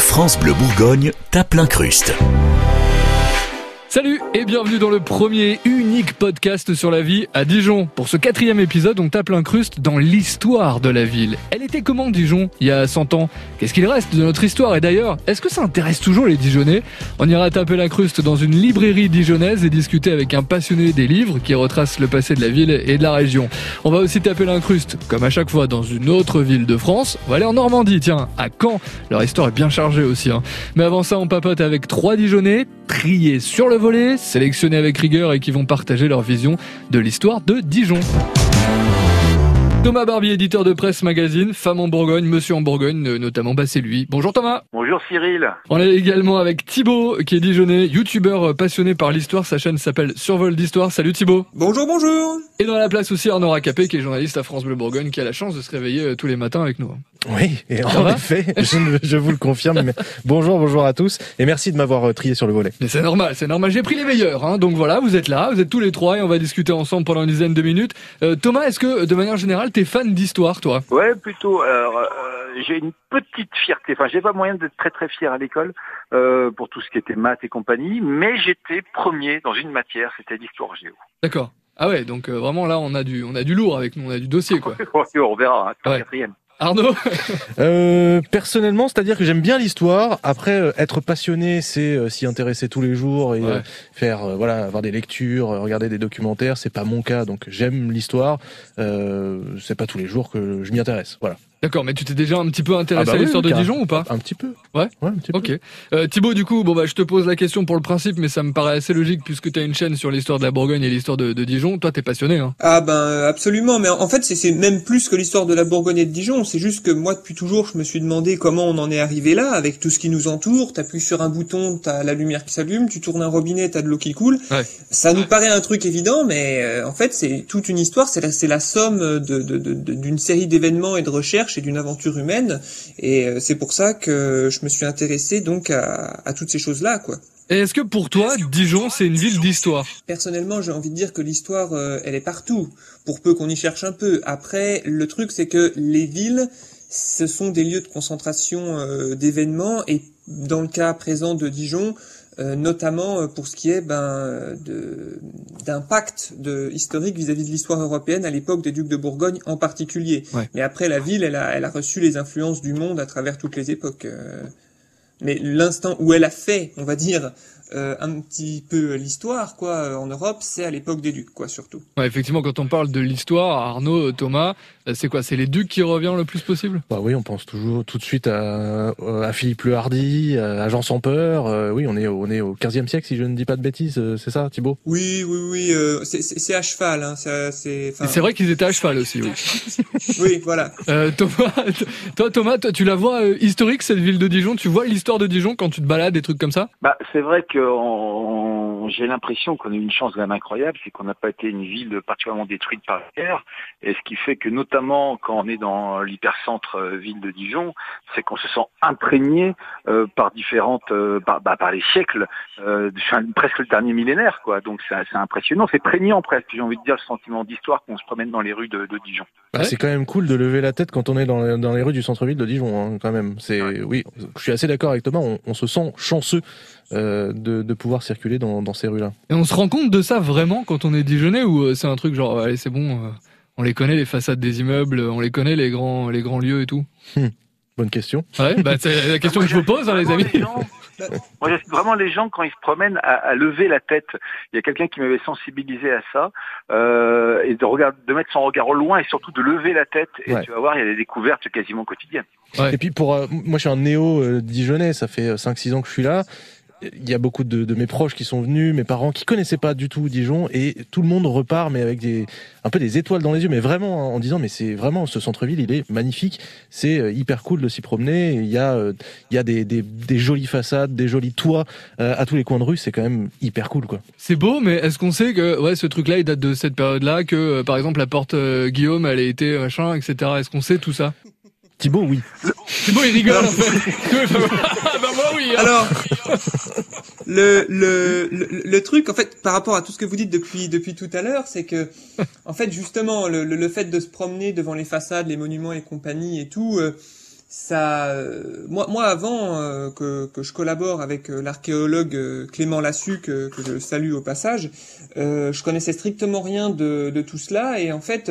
France Bleu Bourgogne tape l'incruste. Salut et bienvenue dans le premier unique podcast sur la vie à Dijon. Pour ce quatrième épisode, on tape l'incruste dans l'histoire de la ville. Elle était comment Dijon il y a 100 ans? Qu'est-ce qu'il reste de notre histoire? Et d'ailleurs, est-ce que ça intéresse toujours les Dijonnais? On ira taper l'incruste dans une librairie dijonnaise et discuter avec un passionné des livres qui retrace le passé de la ville et de la région. On va aussi taper l'incruste, comme à chaque fois, dans une autre ville de France. On va aller en Normandie, tiens, à Caen. Leur histoire est bien chargée aussi. Hein. Mais avant ça, on papote avec trois Dijonnais, triés sur le sélectionnés avec rigueur et qui vont partager leur vision de l'histoire de Dijon. Thomas Barbier, éditeur de presse magazine, Femme en Bourgogne, Monsieur en Bourgogne, euh, notamment, bah c'est lui. Bonjour Thomas. Bonjour Cyril. On est également avec Thibaut, qui est dijonnais, youtubeur passionné par l'histoire. Sa chaîne s'appelle Survol d'Histoire. Salut Thibaut. Bonjour, bonjour. Et dans la place aussi Arnaud Racapé, qui est journaliste à France Bleu Bourgogne, qui a la chance de se réveiller euh, tous les matins avec nous. Oui, et Ça en va effet, je, je vous le confirme. Mais bonjour, bonjour à tous, et merci de m'avoir euh, trié sur le volet. Mais c'est normal, c'est normal. J'ai pris les meilleurs, hein. Donc voilà, vous êtes là, vous êtes tous les trois et on va discuter ensemble pendant une dizaine de minutes. Euh, Thomas, est-ce que de manière générale, t'es fan d'histoire, toi? Ouais, plutôt. Alors, euh, j'ai une petite fierté. Enfin, j'ai pas moyen d'être très très fier à l'école euh, pour tout ce qui était maths et compagnie, mais j'étais premier dans une matière, c'était l'histoire géo. D'accord. Ah ouais, donc euh, vraiment là, on a du, on a du lourd avec nous, on a du dossier, quoi. on verra. Hein, Ouais. quatrième. Arnaud? Euh, personnellement, c'est-à-dire que j'aime bien l'histoire. Après, euh, être passionné, c'est euh, s'y intéresser tous les jours et Ouais. faire, voilà, avoir des lectures, regarder des documentaires. C'est pas mon cas, donc j'aime l'histoire. Euh, c'est pas tous les jours que je m'y intéresse. Voilà, D'accord, mais tu t'es déjà un petit peu intéressé Ah bah à l'histoire de. Dijon ou pas? un petit peu. Ouais Ouais, un petit peu. Ok. Euh, Thibaut, du coup, bon bah je te pose la question pour le principe, mais ça me paraît assez logique puisque tu as une chaîne sur l'histoire de la Bourgogne et l'histoire de, de Dijon. Toi, t'es passionné, hein Ah ben absolument, mais en fait c'est- même plus que l'histoire de la Bourgogne et de Dijon, c'est juste que moi depuis toujours je me suis demandé comment on en est arrivé là, avec tout ce qui nous entoure, t'appuies sur un bouton, t'as la lumière qui s'allume, tu tournes un robinet, t'as de l'eau qui coule. Ouais. Ça nous paraît un truc évident, mais euh, en fait c'est toute une histoire, c'est la, la somme de- de- de- de- d'une série d'événements et de recherches et d'une aventure humaine, et euh, c'est pour ça que je me suis intéressé donc à, à toutes ces choses-là, quoi. Et est-ce que pour toi, Dijon, c'est une ville d'histoire? Personnellement, j'ai envie de dire que l'histoire, euh, elle est partout, pour peu qu'on y cherche un peu. Après, le truc, c'est que les villes, ce sont des lieux de concentration euh, d'événements, et dans le cas présent de Dijon, euh, notamment euh, pour ce qui est ben, de- d'impact de, historique vis-à-vis de l'histoire européenne à l'époque des ducs de Bourgogne en particulier. Ouais. Mais après, la ville, elle a, elle a reçu les influences du monde à travers toutes les époques. euh. Mais l'instant où elle a fait, on va dire, euh, un petit peu l'histoire, quoi, euh, en Europe, c'est à l'époque des ducs, quoi, surtout. Ouais, effectivement, quand on parle de l'histoire, Arnaud, euh, Thomas, c'est quoi C'est les ducs qui reviennent le plus possible? Bah oui, on pense toujours tout de suite à, à Philippe le Hardy, à Jean sans peur. Euh, oui, on est, au- on est au 15e siècle, si je ne dis pas de bêtises. C'est ça, Thibaut Oui, oui, oui, euh, c'est- à cheval, hein, ça, c'est. vrai qu'ils étaient à cheval aussi, oui. Oui, voilà. Euh, Thomas, toi, Thomas, toi, tu la vois euh, historique cette ville de Dijon? Tu vois l'histoire de Dijon quand tu te balades, des trucs comme ça? Bah, c'est vrai que j'ai l'impression qu'on a eu une chance quand même incroyable, c'est qu'on n'a pas été une ville particulièrement détruite par la guerre, et ce qui fait que notamment quand on est dans l'hypercentre euh, ville de Dijon, c'est qu'on se sent imprégné euh, par différentes, euh, par, bah, par les siècles, euh, enfin, presque le dernier millénaire, quoi. Donc c'est impressionnant, c'est prégnant presque. J'ai envie de dire le sentiment d'histoire qu'on se promène dans les rues de, de Dijon. Bah, Ouais. C'est quand même cool de lever la tête quand on est dans, les- dans les rues du centre-ville de Dijon, hein, quand même. C'est oui, je suis assez d'accord avec Thomas. On, on se sent chanceux euh, de, de pouvoir circuler dans, dans ces rues-là. Et on se rend compte de ça vraiment quand on est Dijonais ou euh, c'est un truc genre, allez, c'est bon, euh, on les connaît les façades des immeubles, on les connaît les grands, les grands lieux et tout Bonne question. Ouais, bah c'est la question que je vous pose, hein, les amis. gens- Moi, j'incite vraiment les gens quand ils se promènent à, à lever la tête. Il y a quelqu'un qui m'avait sensibilisé à ça euh, et de regarder, de mettre son regard au loin et surtout de lever la tête. Et Ouais. tu vas voir, il y a des découvertes quasiment quotidiennes. Ouais. Et puis pour euh, moi, je suis un néo euh, Dijonais. Ça fait 5-6 ans que je suis là. Il y a beaucoup de, de mes proches qui sont venus, mes parents qui connaissaient pas du tout Dijon, et tout le monde repart, mais avec des un peu des étoiles dans les yeux, mais vraiment hein, en disant mais c'est vraiment ce centre-ville, il est magnifique, c'est euh, hyper cool de s'y promener. Il y a euh, il y a des, des, des jolies façades, des jolis toits euh, à tous les coins de rue, c'est quand même hyper cool quoi. C'est beau, mais est-ce qu'on sait que ouais, ce truc-là, il date de cette période-là, que euh, par exemple la porte euh, Guillaume, elle a été machin, etc. Est-ce qu'on sait tout ça? Thibaut, oui. Thibaut, il rigole en fait. ah bah oui. hein. Alors, le, le, le, truc, en fait, par rapport à tout ce que vous dites depuis, depuis tout à l'heure, c'est que, en fait, justement, le, le, fait de se promener devant les façades, les monuments et compagnie et tout, euh, ça, euh, moi, moi avant euh, que, que je collabore avec l'archéologue Clément Lassu que, que, je salue au passage, je connaissais strictement rien de, de, tout cela et en fait,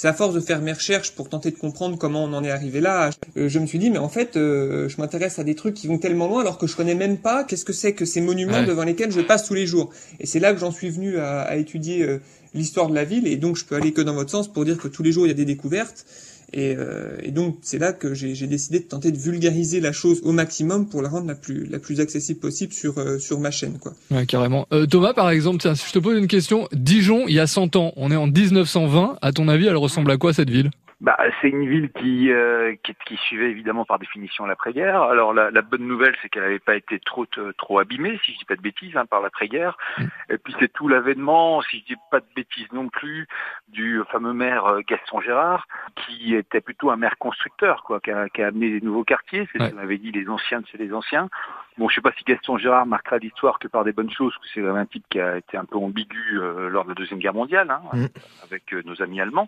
c'est à force de faire mes recherches pour tenter de comprendre comment on en est arrivé là, je me suis dit mais en fait, je m'intéresse à des trucs qui vont tellement loin alors que je connais même pas qu'est-ce que c'est que ces monuments devant lesquels je passe tous les jours. Et c'est là que j'en suis venu à, à étudier l'histoire de la ville. Et donc je peux aller que dans votre sens pour dire que tous les jours il y a des découvertes et, euh, et donc c'est là que j'ai décidé de tenter de vulgariser la chose au maximum pour la rendre la plus la plus accessible possible sur euh, sur ma chaîne quoi. Ouais, carrément. Euh, Thomas par exemple, tiens, si je te pose une question, Dijon, il y a 100 ans, on est en 1920, à ton avis, elle ressemble à quoi cette ville? Bah, c'est une ville qui, euh, qui, qui suivait évidemment par définition l'après-guerre. Alors la, la, bonne nouvelle, c'est qu'elle n'avait pas été trop trop abîmée, si je dis pas de bêtises, hein, par l'après-guerre. Mm. Et puis c'est tout l'avènement, si je dis pas de bêtises non plus, du fameux maire euh, Gaston Gérard, qui était plutôt un maire constructeur, quoi, qui a, qui a amené des nouveaux quartiers. C'est ce qu'on avait dit, les anciens de chez les anciens. Bon, je sais pas si Gaston Gérard marquera l'histoire que par des bonnes choses, parce que c'est vraiment un type qui a été un peu ambigu euh, lors de la deuxième guerre mondiale, hein, mm. avec nos amis allemands.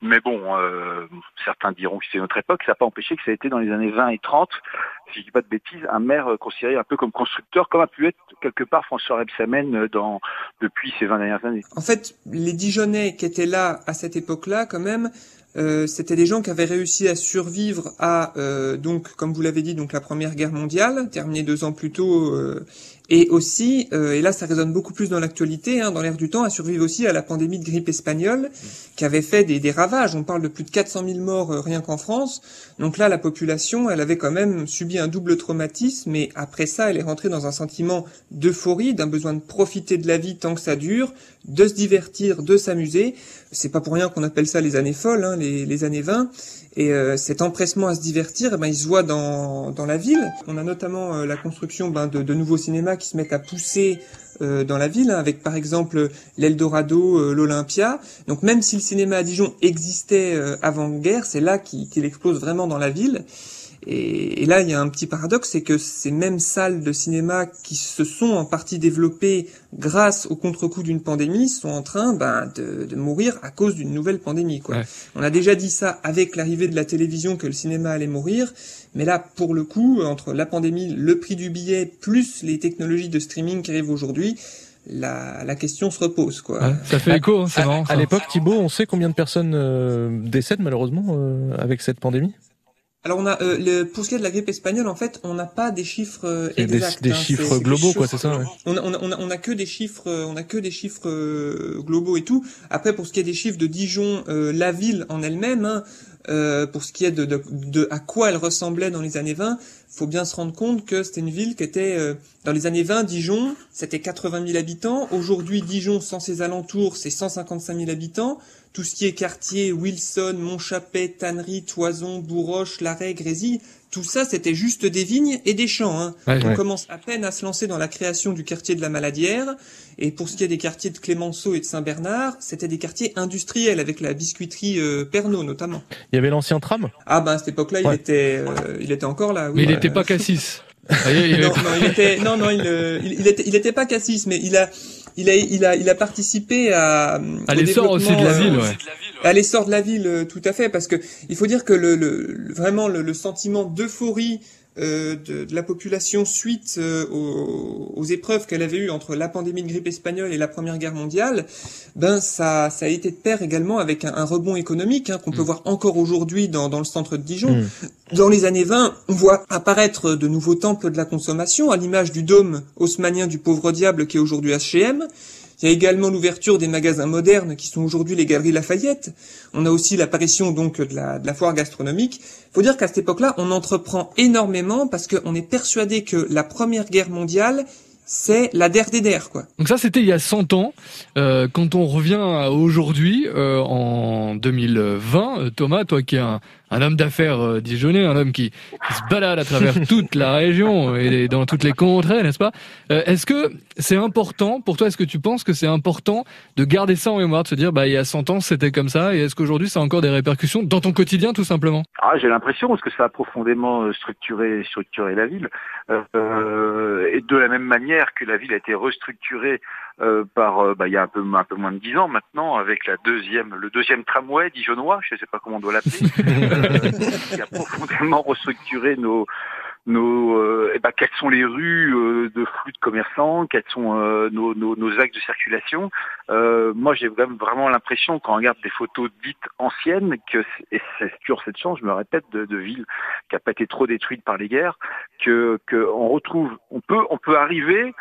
Mais bon. Euh, euh, certains diront que c'est notre époque, ça n'a pas empêché que ça a été dans les années 20 et 30, si je dis pas de bêtises, un maire euh, considéré un peu comme constructeur, comme a pu être quelque part François Rebsamen euh, dans, depuis ces 20 dernières années. En fait, les Dijonais qui étaient là à cette époque-là, quand même, euh, c'était des gens qui avaient réussi à survivre à euh, donc comme vous l'avez dit donc la première guerre mondiale terminée deux ans plus tôt euh, et aussi et là ça résonne beaucoup plus dans l'actualité hein, dans l'air du temps à survivre aussi à la pandémie de grippe espagnole qui avait fait des, des, ravages. On parle de plus de 400 000 morts rien qu'en France. Donc là la population elle avait quand même subi un double traumatisme et après ça elle est rentrée dans un sentiment d'euphorie d'un besoin de profiter de la vie tant que ça dure de se divertir de s'amuser. C'est pas pour rien qu'on appelle ça les années folles hein, les, années 20. Et euh, cet empressement à se divertir, eh ben, il se voit dans, dans la ville. On a notamment euh, la construction ben, de, nouveaux cinémas qui se mettent à pousser euh, dans la ville, hein, avec par exemple l'Eldorado, l'Olympia. Donc même si le cinéma à Dijon existait avant-guerre, c'est là qu'il explose vraiment dans la ville. Et, là, il y a un petit paradoxe, c'est que ces mêmes salles de cinéma qui se sont en partie développées grâce au contre-coup d'une pandémie sont en train ben, de, de, mourir à cause d'une nouvelle pandémie. Quoi. On a déjà dit ça avec l'arrivée de la télévision que le cinéma allait mourir, mais là, pour le coup, entre la pandémie, le prix du billet, plus les technologies de streaming qui arrivent aujourd'hui, la, la, question se repose. Quoi. ça fait écho, hein, c'est marrant. À, l'époque, Thibault, on sait combien de personnes euh, décèdent malheureusement euh, avec cette pandémie? Alors on a euh, le, pour ce qui est de la grippe espagnole, en fait, on n'a pas des chiffres euh, exacts. Des, des hein, chiffres globaux, quoi, c'est ça. Ouais. On, a, on, a, on, a, que des chiffres, euh, on a que des chiffres euh, globaux et tout. Après, pour ce qui est des chiffres de Dijon, la ville en elle-même, hein, pour ce qui est de, de, de, à quoi elle ressemblait dans les années 20, faut bien se rendre compte que c'était une ville qui était dans les années 20, Dijon, c'était 80 000 habitants. Aujourd'hui, Dijon, sans ses alentours, c'est 155 000 habitants tout ce qui est quartier, Wilson, Montchapet, Tannery, Toison, Bourroche, Larrey, Grésy, tout ça c'était juste des vignes et des champs. Hein. On commence à peine à se lancer dans la création du quartier de la Maladière. Et pour ce qui est des quartiers de Clémenceau et de Saint-Bernard, c'était des quartiers industriels avec la biscuiterie euh, Pernod notamment. Il y avait l'ancien tram? Ah ben à cette époque-là, il était euh, il était encore là. Oui, mais il n'était pas Cassis. non, non, il était non non il, euh, il, il était il était pas Cassis mais il a il a, il a, il a participé à, à l'essor aussi de la ville, ouais. À l'essor de la ville, euh, tout à fait, parce que il faut dire que le, le vraiment le, le sentiment d'euphorie euh, de, de, la population suite euh, aux, aux, épreuves qu'elle avait eues entre la pandémie de grippe espagnole et la Première Guerre mondiale, ben ça, ça a été de pair également avec un, un rebond économique hein, qu'on peut mm. voir encore aujourd'hui dans, dans, le centre de Dijon. Mm. Dans les années 20, on voit apparaître de nouveaux temples de la consommation, à l'image du dôme haussmanien du pauvre diable qui est aujourd'hui H&M. Il y a également l'ouverture des magasins modernes qui sont aujourd'hui les Galeries Lafayette. On a aussi l'apparition donc de la, de la foire gastronomique. Il faut dire qu'à cette époque-là, on entreprend énormément parce qu'on est persuadé que la Première Guerre mondiale c'est la der des der, quoi. Donc ça, c'était il y a 100 ans. Euh, quand on revient aujourd'hui, euh, en 2020, euh, Thomas, toi qui es un, un homme d'affaires euh, dijonnais, un homme qui, qui, se balade à travers toute la région et dans toutes les contrées, n'est-ce pas euh, Est-ce que c'est important pour toi Est-ce que tu penses que c'est important de garder ça en mémoire, de se dire, bah il y a 100 ans c'était comme ça, et est-ce qu'aujourd'hui ça a encore des répercussions dans ton quotidien, tout simplement? Ah, j'ai l'impression parce que ça a profondément structuré structuré la ville, euh, et de la même manière que la ville a été restructurée euh, par euh, bah, il y a un peu un peu moins de dix ans maintenant avec la deuxième le deuxième tramway dijonnois, je ne sais pas comment on doit l'appeler, qui a profondément restructuré nos nos, euh, eh ben, quelles sont les rues euh, de flux de commerçants, quels sont euh, nos, nos, nos, axes de circulation. moi, j'ai vraiment, l'impression, quand on regarde des photos dites anciennes, que et c'est toujours cette chance, je me répète, de, de villes qui n'a pas été trop détruite par les guerres, que qu'on retrouve, on peut, on peut arriver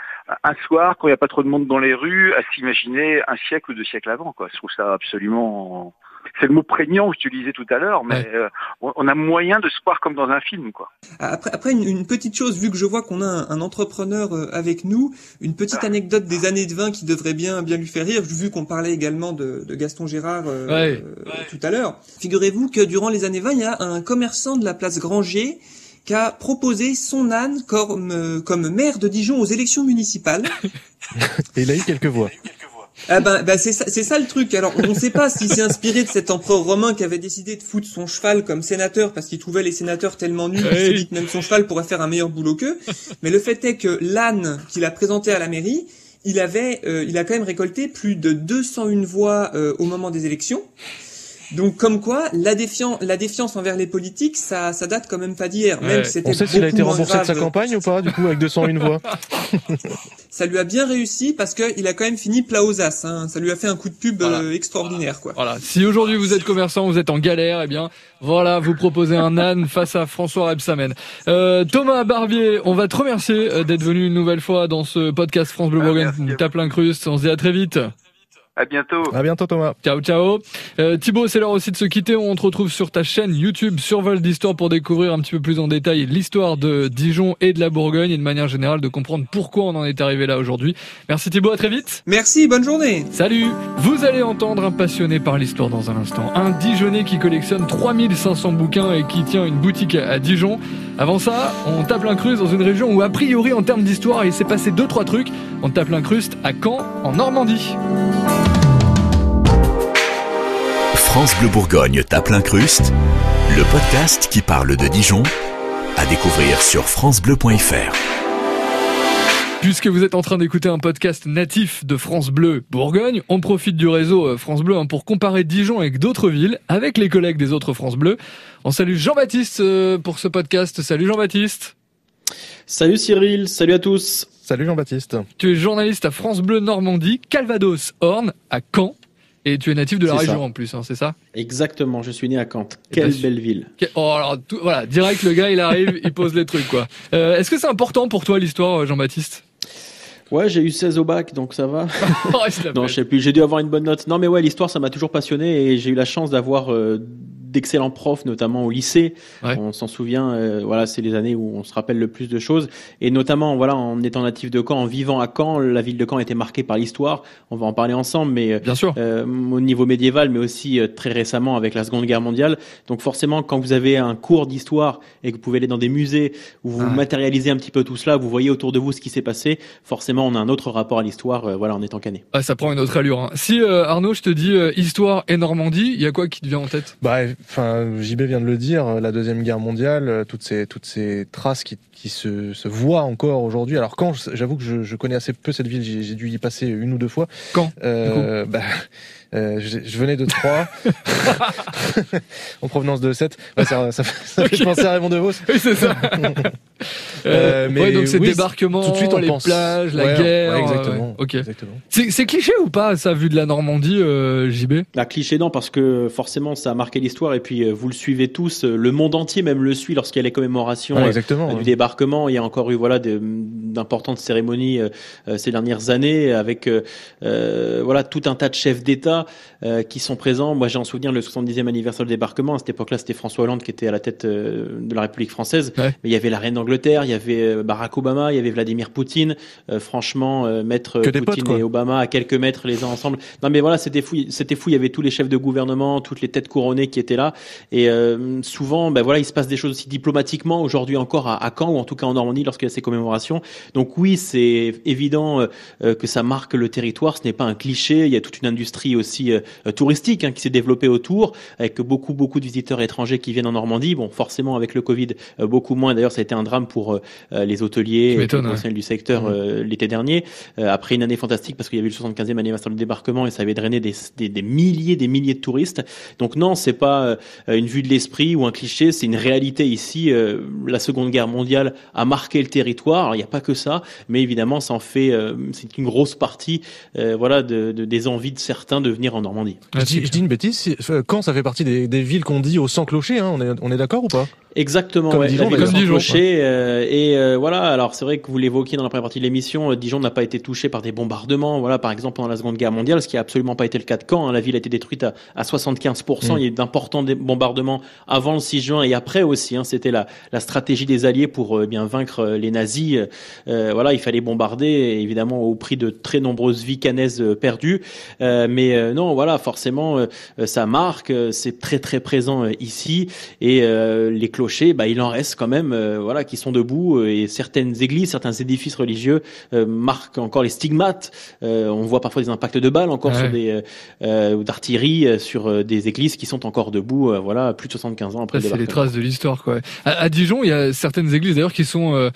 un soir quand il n'y a pas trop de monde dans les rues à s'imaginer un siècle ou deux siècles avant. Quoi. Je trouve ça absolument c'est le mot prégnant que j'utilisais tout à l'heure, mais euh, on a moyen de se voir comme dans un film, quoi. Après, après une, petite chose, vu que je vois qu'on a un, entrepreneur euh, avec nous, une petite ah. anecdote des années de vin qui devrait bien bien lui faire rire, vu qu'on parlait également de, de Gaston Gérard euh, tout à l'heure. Figurez-vous que durant les années 20, il y a un commerçant de la place Granger qui a proposé son âne comme, comme maire de Dijon aux élections municipales. Et il a eu quelques voix. Ah ben, ben c'est ça, ça le truc. Alors on ne sait pas s'il s'est inspiré de cet empereur romain qui avait décidé de foutre son cheval comme sénateur parce qu'il trouvait les sénateurs tellement nuls qu'il dit que même son cheval pourrait faire un meilleur boulot qu'eux. Mais le fait est que l'âne qu'il a présenté à la mairie, il avait, euh, il a quand même récolté plus de 201 voix euh, au moment des élections. Donc comme quoi, la défiance, la défiance envers les politiques, ça, ça date quand même pas d'hier. Même On sait s'il a été remboursé de sa campagne ou pas, du coup, avec 201 voix. ça lui a bien réussi parce qu'il a quand même fini plat aux as. Hein. Ça lui a fait un coup de pub euh, extraordinaire, quoi. Voilà. Si aujourd'hui vous êtes commerçant, vous êtes en galère, eh bien, voilà, vous proposez un âne face à François Rebsamen. Euh, Thomas Barbier, on va te remercier euh, d'être venu une nouvelle fois dans ce podcast France Bleu Bourgogne. Tape l'incruste. On se dit à très vite. À bientôt. À bientôt Thomas. Ciao ciao. Euh, Thibaut, c'est l'heure aussi de se quitter. On te retrouve sur ta chaîne YouTube Survol d'Histoire pour découvrir un petit peu plus en détail l'histoire de Dijon et de la Bourgogne et de manière générale de comprendre pourquoi on en est arrivé là aujourd'hui. Merci Thibaut, à très vite. Merci, bonne journée. Salut. Vous allez entendre un passionné par l'histoire dans un instant. Un Dijonais qui collectionne 3500 bouquins et qui tient une boutique à Dijon. Avant ça, on tape l'incruste dans une région où a priori en termes d'histoire il s'est passé deux trois trucs. On tape l'incruste à Caen en Normandie. France Bleu Bourgogne tape l'incruste, le podcast qui parle de Dijon, à découvrir sur francebleu.fr. Puisque vous êtes en train d'écouter un podcast natif de France Bleu Bourgogne, on profite du réseau euh, France Bleu hein, pour comparer Dijon avec d'autres villes, avec les collègues des autres France Bleu. On salue Jean-Baptiste euh, pour ce podcast. Salut Jean-Baptiste. Salut Cyril, salut à tous. Salut Jean-Baptiste. Tu es journaliste à France Bleu Normandie, Calvados, Horn, à Caen. Et tu es natif de la région en plus, hein, c'est ça? Exactement, je suis né à Caen. Quelle belle ville. Oh, alors, voilà, direct le gars il arrive, il pose les trucs quoi. Euh, Est-ce que c'est important pour toi l'histoire, Jean-Baptiste? Ouais, j'ai eu 16 au bac, donc ça va. Oh, non, je sais plus, j'ai dû avoir une bonne note. Non, mais ouais, l'histoire, ça m'a toujours passionné et j'ai eu la chance d'avoir euh, d'excellents profs, notamment au lycée. On s'en souvient, euh, voilà, c'est les années où on se rappelle le plus de choses. Et notamment, voilà, en étant natif de Caen, en vivant à Caen, la ville de Caen était marquée par l'histoire. On va en parler ensemble, mais bien sûr, euh, au niveau médiéval, mais aussi euh, très récemment avec la Seconde Guerre mondiale. Donc forcément, quand vous avez un cours d'histoire et que vous pouvez aller dans des musées où vous matérialisez un petit peu tout cela, vous voyez autour de vous ce qui s'est passé. Forcément, on a un autre rapport à l'histoire, voilà, en étant cané. Ah, ça prend une autre allure. Hein. Si Arnaud, je te dis histoire et Normandie, il y a quoi qui te vient en tête? Bah, enfin, JB vient de le dire, la deuxième guerre mondiale, euh, toutes ces toutes ces traces qui, qui se, se voient encore aujourd'hui. Alors quand j'avoue que je, je, connais assez peu cette ville, j'ai dû y passer une ou deux fois. Quand euh, bah, euh, je, je, venais de Troyes, en provenance de 7. Ouais, ça, ça, ça fait penser à Raymond DeVos. Oui, c'est ça. euh, mais ouais, donc c'est oui, débarquement, tout de suite on les pense. plages, la ouais, guerre. Ouais, exactement. Euh, ok. C'est cliché ou pas ça vu de la Normandie, euh, JB La cliché non parce que forcément ça a marqué l'histoire et puis euh, vous le suivez tous, euh, le monde entier même le suit lorsqu'il y a les commémorations exactement, du débarquement. Il y a encore eu voilà d'importantes cérémonies ces dernières années avec voilà tout un tas de chefs d'État euh, qui sont présents. Moi, j'ai en souvenir le 70e anniversaire du débarquement. À cette époque-là, c'était François Hollande qui était à la tête euh, de la République française. Ouais. Mais il y avait la reine d'Angleterre, il y avait euh, Barack Obama, il y avait Vladimir Poutine. Euh, franchement, mettre Poutine potes, et Obama à quelques mètres les uns ensemble. Non, mais voilà, c'était fou. C'était fou. Il y avait tous les chefs de gouvernement, toutes les têtes couronnées qui étaient là. Et souvent, ben voilà, il se passe des choses aussi diplomatiquement aujourd'hui encore à, à Caen ou en tout cas en Normandie lorsqu'il y a ces commémorations. Donc oui, c'est évident que ça marque le territoire. Ce n'est pas un cliché. Il y a toute une industrie aussi euh, touristique hein, qui s'est développé autour, avec beaucoup beaucoup de visiteurs étrangers qui viennent en Normandie. Bon, forcément avec le Covid, euh, beaucoup moins. D'ailleurs, ça a été un drame pour les hôteliers, les professionnels du secteur euh, l'été dernier. Euh, après une année fantastique parce qu'il y avait le 75e anniversaire du débarquement et ça avait drainé des, des, des milliers, des milliers de touristes. Donc non, c'est pas euh, une vue de l'esprit ou un cliché, c'est une réalité ici. Euh, la Seconde Guerre mondiale a marqué le territoire. Alors il n'y a pas que ça, mais évidemment, ça en fait, euh, c'est une grosse partie, euh, voilà, de, de- des envies de certains de venir en je, dis, une bêtise, euh, Caen ça fait partie des, villes qu'on dit au sans clocher, hein, on est d'accord ou pas? Exactement, Comme ouais, Dijon, la Comme Dijon, euh, et euh, voilà. Alors c'est vrai que vous l'évoquiez dans la première partie de l'émission, euh, Dijon n'a pas été touché par des bombardements. Voilà, par exemple pendant la Seconde Guerre mondiale, ce qui a absolument pas été le cas de Caen. hein. La ville a été détruite à, à 75 Mm. Il y a eu d'importants bombardements avant le 6 juin et après aussi. hein. C'était la, la stratégie des Alliés pour euh, bien vaincre euh, les nazis. Euh, voilà, il fallait bombarder, évidemment au prix de très nombreuses vies canaises perdues. Euh, mais euh, non, voilà, forcément, ça marque. C'est très très présent ici. Et euh, les clochers, bah, il en reste quand même, euh, voilà, qui sont debout. euh, Et certaines églises, certains édifices religieux euh, marquent encore les stigmates. On voit parfois des impacts de balles encore Ouais. sur des ou d'artillerie sur des églises qui sont encore debout. voilà, plus de 75 ans après c'est les traces de l'histoire, quoi. À, à Dijon, il y a certaines églises d'ailleurs qui sont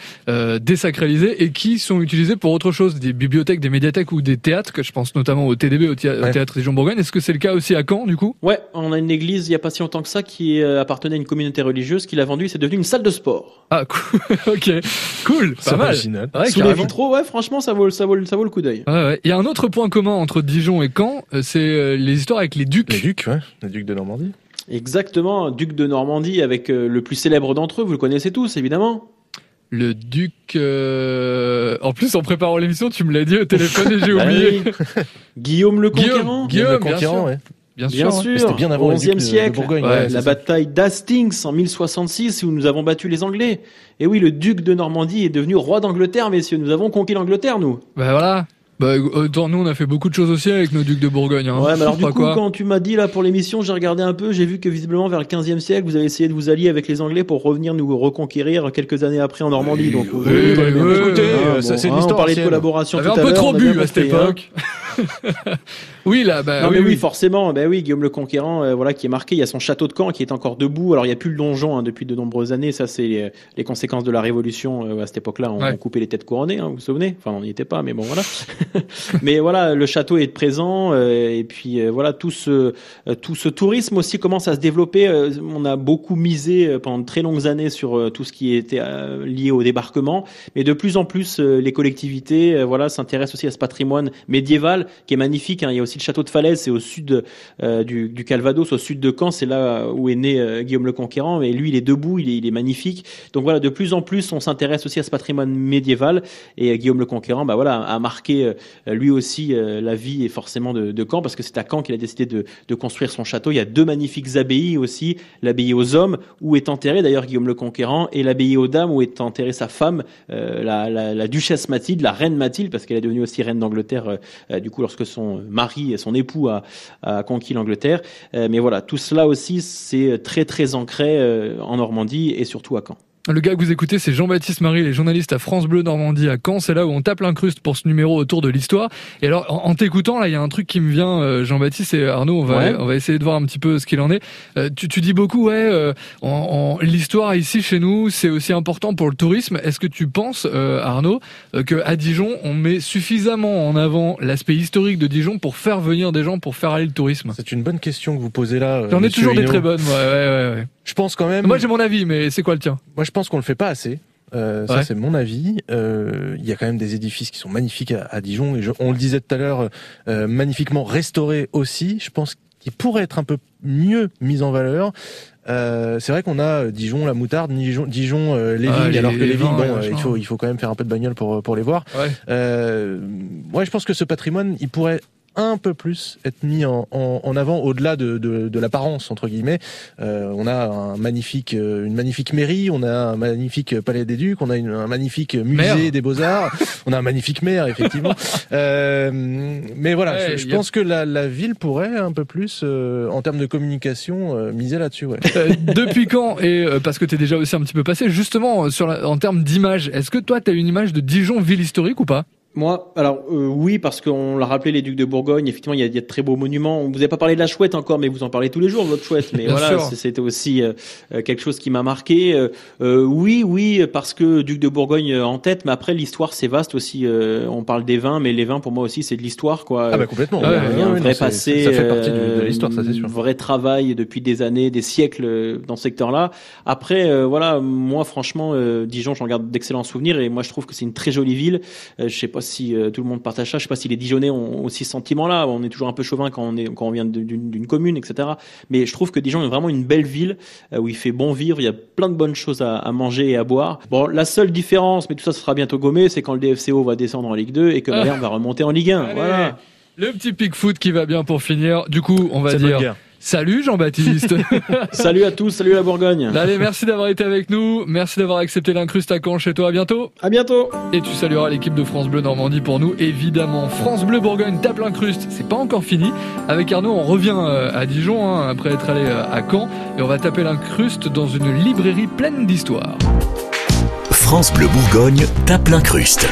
désacralisées et qui sont utilisées pour autre chose, des bibliothèques, des médiathèques ou des théâtres, que je pense notamment au TDB, au, thé- au Ouais. théâtre Dijon-Bourgogne. Est-ce que c'est le cas aussi à Caen, du coup? Ouais, on a une église il y a pas si longtemps que ça qui appartenait à une communauté religieuse qui l'a vendue. C'est devenu une salle de sport. Ah, cool. ok, cool, pas C'est mal. original. Ouais, Sous les vitraux, ouais, franchement, ça vaut, ça vaut, ça vaut le coup d'œil. Ouais, ouais. Il y a un autre point commun entre Dijon et Caen, euh, c'est euh, les histoires avec les ducs. Les ducs, ouais, les ducs de Normandie. Exactement, duc de Normandie avec euh, le plus célèbre d'entre eux, vous le connaissez tous évidemment. Le duc. euh, En plus, en préparant l'émission, tu me l'as dit au téléphone et j'ai Bah oublié. Guillaume le Conquérant. Guillaume, le bien conquérant, sûr. ouais. Bien sûr. Bien sûr, Mais c'était bien avant au XIe de- de siècle. Bourgogne, ouais, ouais, la bataille d'Hastings en 1066 où nous avons battu les Anglais. Et oui, le duc de Normandie est devenu roi d'Angleterre, messieurs. Nous avons conquis l'Angleterre, nous. Bah voilà. Bah, autant nous, on a fait beaucoup de choses aussi avec nos ducs de Bourgogne. Hein. Ouais, mais alors du coup, quoi. quand tu m'as dit là pour l'émission, j'ai regardé un peu, j'ai vu que visiblement vers le 15e siècle, vous avez essayé de vous allier avec les Anglais pour revenir nous reconquérir quelques années après en Normandie. donc, oui, les oui, oui, écoutez, Ah, euh, ça, c'est une hein, histoire On parlait de collaboration tout un à peu trop bu à cette hein. oui, là, bah non oui, mais oui, oui. forcément, ben oui, Guillaume le Conquérant, euh, voilà, qui est marqué. Il y a son château de Caen qui est encore debout. Alors il y a plus le donjon hein, depuis de nombreuses années. Ça c'est les, les conséquences de la Révolution euh, à cette époque-là. On, Ouais. on coupait les têtes couronnées, hein, vous vous souvenez? Enfin, on n'y était pas, mais bon voilà. mais voilà, le château est présent euh, et puis voilà tout ce tout ce tourisme aussi commence à se développer. On a beaucoup misé pendant de très longues années sur tout ce qui était lié au débarquement, mais de plus en plus les collectivités, voilà, s'intéressent aussi à ce patrimoine médiéval qui est magnifique. hein. Il y a aussi le château de Falaise, c'est au sud euh, du, Calvados, au sud de Caen, c'est là où est né euh, Guillaume le Conquérant. Et lui, il est debout, il est, magnifique. Donc voilà, de plus en plus, on s'intéresse aussi à ce patrimoine médiéval. Et euh, Guillaume le Conquérant, bah voilà, a marqué euh, lui aussi euh, la vie et forcément de, Caen, parce que c'est à Caen qu'il a décidé de, construire son château. Il y a deux magnifiques abbayes aussi, l'abbaye aux hommes où est enterré d'ailleurs Guillaume le Conquérant, et l'abbaye aux dames où est enterrée sa femme, euh, la, duchesse Mathilde, la reine Mathilde, parce qu'elle est devenue aussi reine d'Angleterre. euh, euh, du lorsque son mari, son époux a, a conquis l'Angleterre. Euh, mais voilà, tout cela aussi, c'est très très ancré euh, en Normandie et surtout à Caen. Le gars que vous écoutez, c'est Jean-Baptiste Marie, les journalistes à France Bleu Normandie à Caen. C'est là où on tape l'incruste pour ce numéro autour de l'histoire. Et alors, en, en t'écoutant, là, il y a un truc qui me vient, euh, Jean-Baptiste et Arnaud, on va, Ouais. on va essayer de voir un petit peu ce qu'il en est. Euh, tu, tu dis beaucoup, ouais, euh, en, en- l'histoire ici chez nous, c'est aussi important pour le tourisme. Est-ce que tu penses, euh, Arnaud, euh, que à Dijon, on met suffisamment en avant l'aspect historique de Dijon pour faire venir des gens, pour faire aller le tourisme? C'est une bonne question que vous posez là. J'en ai toujours des très bonnes, ouais, ouais, ouais. ouais. Je pense quand même. Moi, j'ai mon avis, mais c'est quoi le tien? Moi, je pense qu'on le fait pas assez. Euh, ça, c'est mon avis. Euh, Il y a quand même des édifices qui sont magnifiques à, à Dijon. Et je- on le disait tout à l'heure, euh, magnifiquement restaurés aussi. Je pense qu'ils pourraient être un peu mieux mis en valeur. Euh, c'est vrai qu'on a Dijon, la moutarde, Dijon, Dijon euh, les Ah, vignes, les- alors que les les vignes, vins, bon, ouais, euh, il faut, il faut quand même faire un peu de bagnole pour, pour les voir. Ouais. Euh, ouais, je pense que ce patrimoine, il pourrait un peu plus être mis en, en, en avant au-delà de, de, de l'apparence entre guillemets. Euh, on a un magnifique, euh, une magnifique mairie, on a un magnifique palais des Ducs, on a une- un magnifique musée Maire. des Beaux Arts, on a un magnifique maire effectivement. Euh, mais voilà, Ouais, je, je y a- pense que la, la ville pourrait un peu plus, euh, en termes de communication, euh, miser là-dessus. Ouais. Euh, depuis quand et euh, parce que t'es déjà aussi un petit peu passé justement sur la- en termes d'image est-ce que toi t'as une image de Dijon ville historique ou pas? Moi, alors euh, oui, parce qu'on l'a rappelé, les ducs de Bourgogne, effectivement, il y, a, de très beaux monuments. Vous n'avez pas parlé de la chouette encore, mais vous en parlez tous les jours, votre chouette. Mais voilà, c'était aussi euh, euh, quelque chose qui m'a marqué. oui, oui, parce que duc de Bourgogne en tête, mais après l'histoire c'est vaste aussi. on parle des vins, mais les vins pour moi aussi c'est de l'histoire, quoi. Ah bah complètement. vrai passé, ça fait partie de, l'histoire, ça c'est sûr. Vrai travail depuis des années, des siècles dans ce secteur-là. Après, voilà, moi franchement, Dijon, j'en garde d'excellents souvenirs et moi je trouve que c'est une très jolie ville. je sais pas si euh, tout le monde partage ça. Je sais pas si les Dijonnais ont aussi ce sentiment-là. On est toujours un peu chauvin quand on, est, quand on vient d'une commune, etc. Mais je trouve que Dijon est vraiment une belle ville euh, où il fait bon vivre. Il y a plein de bonnes choses à, manger et à boire. Bon, la seule différence, mais tout ça, sera bientôt gommé, c'est quand le DFCO va descendre en Ligue 2 et que Bayern va remonter en Ligue 1. voilà. Le petit pic foot qui va bien pour finir. Du coup, on va dire Salut Jean-Baptiste. salut à tous, salut la Bourgogne. Allez, merci d'avoir été avec nous. Merci d'avoir accepté l'incruste à Caen chez toi. À bientôt. À bientôt. Et tu salueras l'équipe de France Bleu Normandie pour nous, évidemment. France Bleu Bourgogne tape l'incruste. C'est pas encore fini. Avec Arnaud, on revient euh, à Dijon hein, après être allé euh, à Caen et on va taper l'incruste dans une librairie pleine d'histoire. France Bleu Bourgogne tape l'incruste.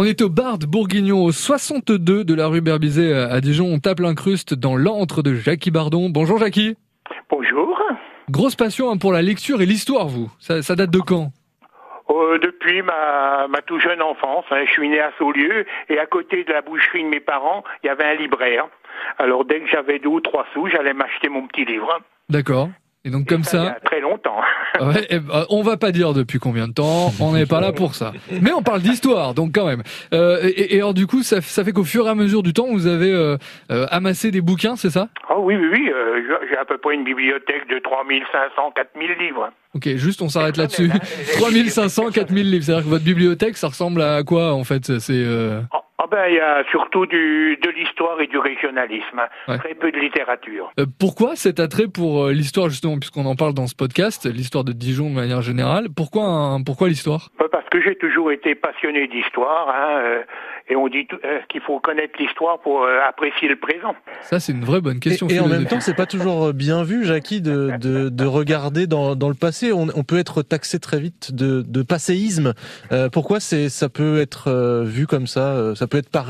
On est au bar de Bourguignon, au 62 de la rue Berbizet à Dijon. On tape l'incruste dans l'antre de Jackie Bardon. Bonjour Jackie. Bonjour. Grosse passion hein, pour la lecture et l'histoire, vous. Ça, date de quand? Euh, depuis ma, ma tout jeune enfance, hein. je suis né à Saulieu et à côté de la boucherie de mes parents, il y avait un libraire. Alors dès que j'avais deux ou trois sous, j'allais m'acheter mon petit livre. D'accord. Et donc comme ça, très longtemps. ouais, ben, on va pas dire depuis combien de temps, on n'est pas là pour ça. Mais on parle d'histoire, donc quand même. Euh, et, et, alors du coup, ça, ça fait qu'au fur et à mesure du temps, vous avez euh, euh amassé des bouquins, c'est ça? Ah oui, oui, oui. Euh, j'ai à peu près une bibliothèque de 3500, 4000 livres. Ok, juste on s'arrête là-dessus. 3500, 4000 livres. C'est-à-dire que votre bibliothèque, ça ressemble à quoi en fait? C'est euh... ben, il y a surtout du, de l'histoire et du régionalisme, très peu de littérature. Euh, pourquoi cet attrait pour euh, l'histoire justement, puisqu'on en parle dans ce podcast, l'histoire de Dijon de manière générale? Pourquoi, pourquoi l'histoire? Bah, Parce que j'ai toujours été passionné d'histoire. Hein, euh, et on dit euh, qu'il faut connaître l'histoire pour euh, apprécier le présent. Ça, c'est une vraie bonne question. Et, en même temps, c'est pas toujours bien vu, Jackie, de, de, de regarder dans, dans, le passé. On, on, peut être taxé très vite de, de passéisme. Euh, pourquoi ça peut être euh, vu comme ça Ça peut être par,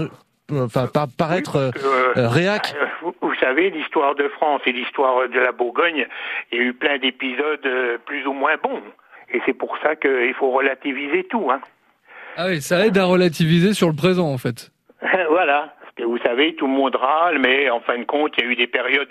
enfin par, paraître réac. Vous, vous, savez, l'histoire de France et l'histoire de la Bourgogne, il y a eu plein d'épisodes plus ou moins bons. Et c'est pour ça qu'il faut relativiser tout. Hein. Ah oui, ça aide à relativiser sur le présent en fait. voilà. Que vous savez, tout le monde râle, mais en fin de compte, il y a eu des périodes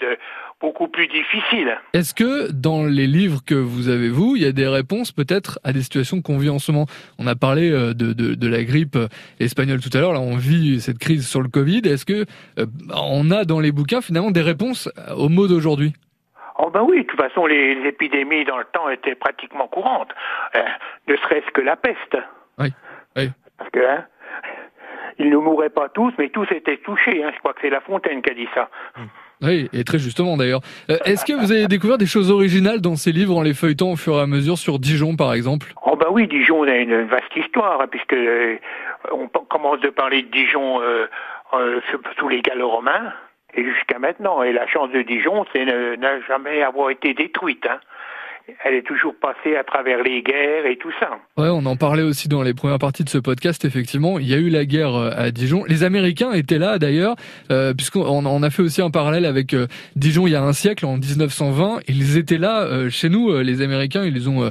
beaucoup plus difficiles. Est-ce que dans les livres que vous avez, vous, il y a des réponses peut-être à des situations qu'on vit en ce moment? On a parlé euh, de, de, de, la grippe euh, espagnole tout à l'heure, là on vit cette crise sur le Covid. Est-ce que euh, on a dans les bouquins finalement des réponses aux mots d'aujourd'hui? Oh ben oui, de toute façon, les, épidémies dans le temps étaient pratiquement courantes, ne serait-ce que la peste. Oui. Parce que, hein, ils ne mourraient pas tous, mais tous étaient touchés. Hein. Je crois que c'est La Fontaine qui a dit ça. Oui, et très justement d'ailleurs. Euh, est-ce que vous avez découvert des choses originales dans ces livres en les feuilletant au fur et à mesure sur Dijon, par exemple? Oh bah oui, Dijon a une vaste histoire, hein, puisque euh, on commence de parler de Dijon euh, euh sous les gallo-romains, et jusqu'à maintenant. Et la chance de Dijon, c'est ne n'a jamais avoir été détruite. Hein elle est toujours passée à travers les guerres et tout ça. Ouais, on en parlait aussi dans les premières parties de ce podcast. Effectivement, il y a eu la guerre euh, à Dijon. Les Américains étaient là d'ailleurs, euh, puisqu'on on a fait aussi un parallèle avec euh, Dijon il y a un siècle, en 1920. Ils étaient là euh, chez nous, les Américains. Ils ont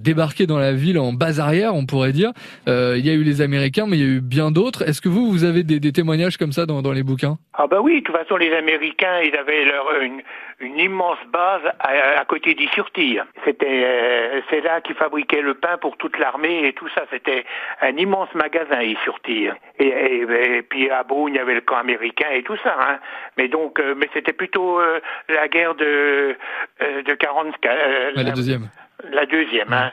débarqué dans la ville en base arrière, on pourrait dire. il y a eu les Américains, mais il y a eu bien d'autres. Est-ce que vous, vous avez des, des témoignages comme ça dans, dans, les bouquins? Ah bah oui, de toute façon, les Américains, ils avaient leur une, une immense base à, à côté d'Issurty. C'était euh, c'est là qu'ils fabriquaient le pain pour toute l'armée et tout ça. C'était un immense magasin Issurty. Et, et, puis à Beaune, il y avait le camp américain et tout ça. Hein. Mais donc, euh, mais c'était plutôt euh, la guerre de de 40. la, deuxième. La deuxième. Hein.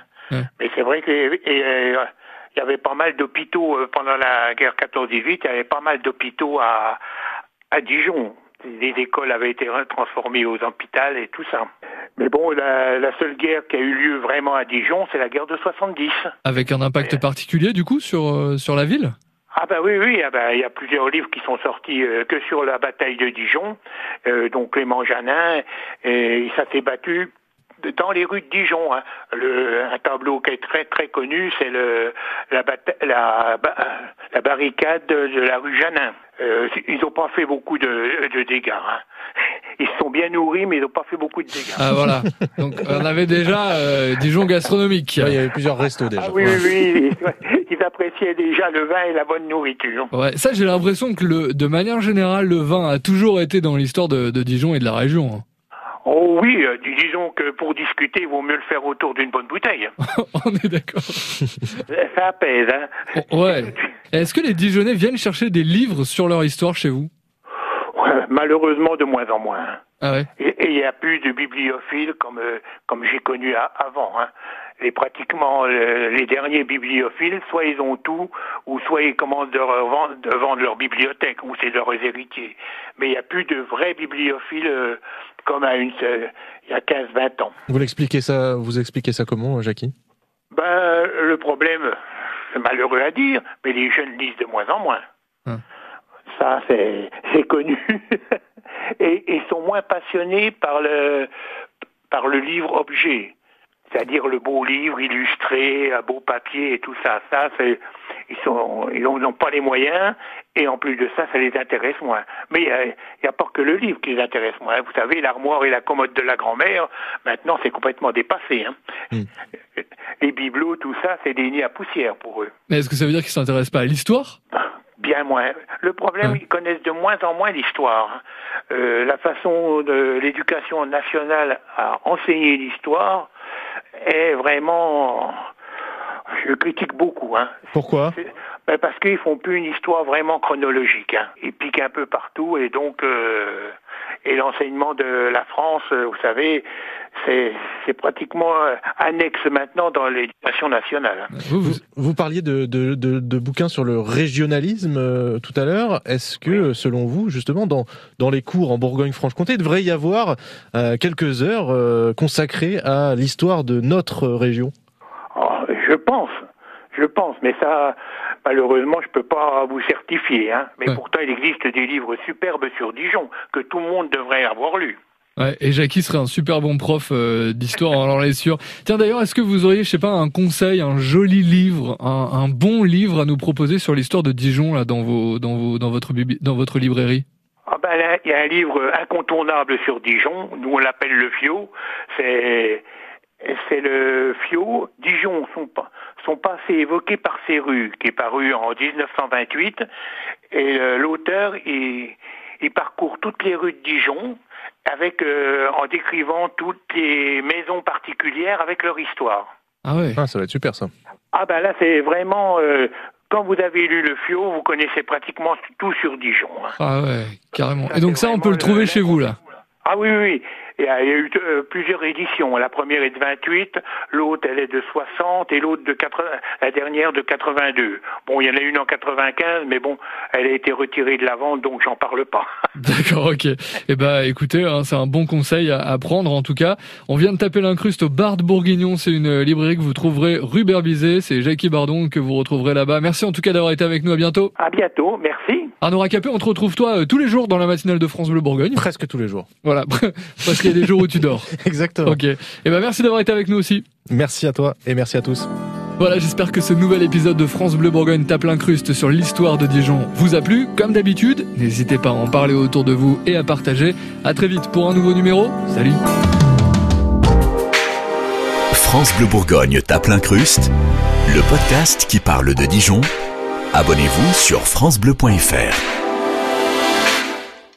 Mais c'est vrai que il y avait pas mal d'hôpitaux pendant la guerre 14-18. Il y avait pas mal d'hôpitaux à à Dijon les écoles avaient été transformées aux hôpitaux et tout ça. Mais bon, la, la, seule guerre qui a eu lieu vraiment à Dijon, c'est la guerre de 70. Avec un impact particulier, du coup, sur, euh, sur la ville? Ah ben oui, oui, ah ben, il y a plusieurs livres qui sont sortis euh, que sur la bataille de Dijon. Euh, donc Clément Janin, et ça s'est battu dans les rues de Dijon. Hein. Le, un tableau qui est très très connu, c'est le la, la, la, barricade de la rue Janin. Euh, ils n'ont pas fait beaucoup de, de dégâts. Hein. Ils se sont bien nourris, mais ils n'ont pas fait beaucoup de dégâts. Ah voilà. Donc on avait déjà euh, Dijon gastronomique. il y avait plusieurs restos déjà. Ah, oui, oui, oui. Ils appréciaient déjà le vin et la bonne nourriture. Ouais, ça j'ai l'impression que le, de manière générale, le vin a toujours été dans l'histoire de, de Dijon et de la région. Oh oui, euh, disons que pour discuter, il vaut mieux le faire autour d'une bonne bouteille. On est d'accord. Ça apaise, hein. Oh, ouais. Est-ce que les Dijonnais viennent chercher des livres sur leur histoire chez vous? Malheureusement, de moins en moins. Ah ouais? Et il n'y a plus de bibliophiles comme euh, comme j'ai connu avant. Hein. Et pratiquement euh, les derniers bibliophiles, soit ils ont tout, ou soit ils commencent de, revendre, de vendre leur bibliothèque, ou c'est leurs héritiers. Mais il n'y a plus de vrais bibliophiles comme à une, il y a 15-20 ans. Vous l'expliquez ça, vous expliquez ça comment, Jackie? Ben, le problème, c'est malheureux à dire, mais les jeunes lisent de moins en moins. Hum. Ça, c'est connu. et ils sont moins passionnés par le, par le livre objet c'est-à-dire le beau livre illustré, à beau papier et tout ça. Ça, c'est, ils sont, ils n'ont pas les moyens, et en plus de ça, ça les intéresse moins. Mais il n'y a, pas que le livre qui les intéresse moins. Vous savez, l'armoire et la commode de la grand-mère, maintenant, c'est complètement dépassé. Hein. Hmm. Les bibelots, tout ça, c'est des nids à poussière pour eux. Mais est-ce que ça veut dire qu'ils s'intéressent pas à l'histoire? Bien moins. Le problème, ils connaissent de moins en moins l'histoire. Euh, la façon de l'éducation nationale à enseigner l'histoire, est vraiment, je critique beaucoup. Hein. Pourquoi? Ben Parce qu'ils font plus une histoire vraiment chronologique. Hein. Ils piquent un peu partout et donc euh, et l'enseignement de la France, euh, vous savez, c'est pratiquement euh, annexe maintenant dans l'éducation nationale. Vous, vous, parliez de, de, de, de, bouquins sur le régionalisme euh, tout à l'heure. Est-ce que, selon vous, justement, dans, dans les cours en Bourgogne-Franche-Comté, il devrait y avoir euh, quelques heures consacrées à l'histoire de notre région? Oh, Je pense, je pense, mais ça, malheureusement, je peux pas vous certifier. Hein. Mais pourtant, il existe des livres superbes sur Dijon que tout le monde devrait avoir lus. Ouais, et Jackie serait un super bon prof euh, d'histoire, alors est sûr. Tiens d'ailleurs, est-ce que vous auriez, je sais pas, un conseil, un joli livre, un, un bon livre à nous proposer sur l'histoire de Dijon là dans vos, dans vos, dans votre dans votre librairie? Ah ben il y a un livre incontournable sur Dijon, nous on l'appelle le Fio. C'est c'est le Fio. Dijon, son, son passé évoqué par ses rues, qui est paru en 1928. Et euh, l'auteur, il, il parcourt toutes les rues de Dijon avec euh, en décrivant toutes les maisons particulières avec leur histoire. Ah ouais. Ah, ça va être super ça. Ah ben là c'est vraiment euh, quand vous avez lu le Fio, vous connaissez pratiquement tout sur Dijon. Hein. Ah ouais, carrément. Et donc ça on peut le trouver chez vous là. Ah oui oui. Il y a, eu euh, plusieurs éditions. La première est de 28, l'autre elle est de 60 et l'autre de 80, la dernière de 82. Bon, il y en a une en 95, mais bon, elle a été retirée de la vente, donc j'en parle pas. D'accord, ok. Eh ben, écoutez, hein, c'est un bon conseil à, prendre en tout cas. On vient de taper l'incruste au Bar de Bourguignon. C'est une librairie que vous trouverez rue Berbisé. C'est Jackie Bardon que vous retrouverez là-bas. Merci en tout cas d'avoir été avec nous. À bientôt. À bientôt. Merci. Arnaud Racapé, on te retrouve toi euh, tous les jours dans la matinale de France Bleu Bourgogne. Presque tous les jours. Voilà, parce qu'il y a des jours où tu dors. Exactement. Ok. Et eh ben merci d'avoir été avec nous aussi. Merci à toi et merci à tous. Voilà, j'espère que ce nouvel épisode de France Bleu Bourgogne tape l'incruste sur l'histoire de Dijon vous a plu. Comme d'habitude, n'hésitez pas à en parler autour de vous et à partager. À très vite pour un nouveau numéro. Salut. France Bleu Bourgogne tape l'incruste, le podcast qui parle de Dijon. Abonnez-vous sur francebleu.fr.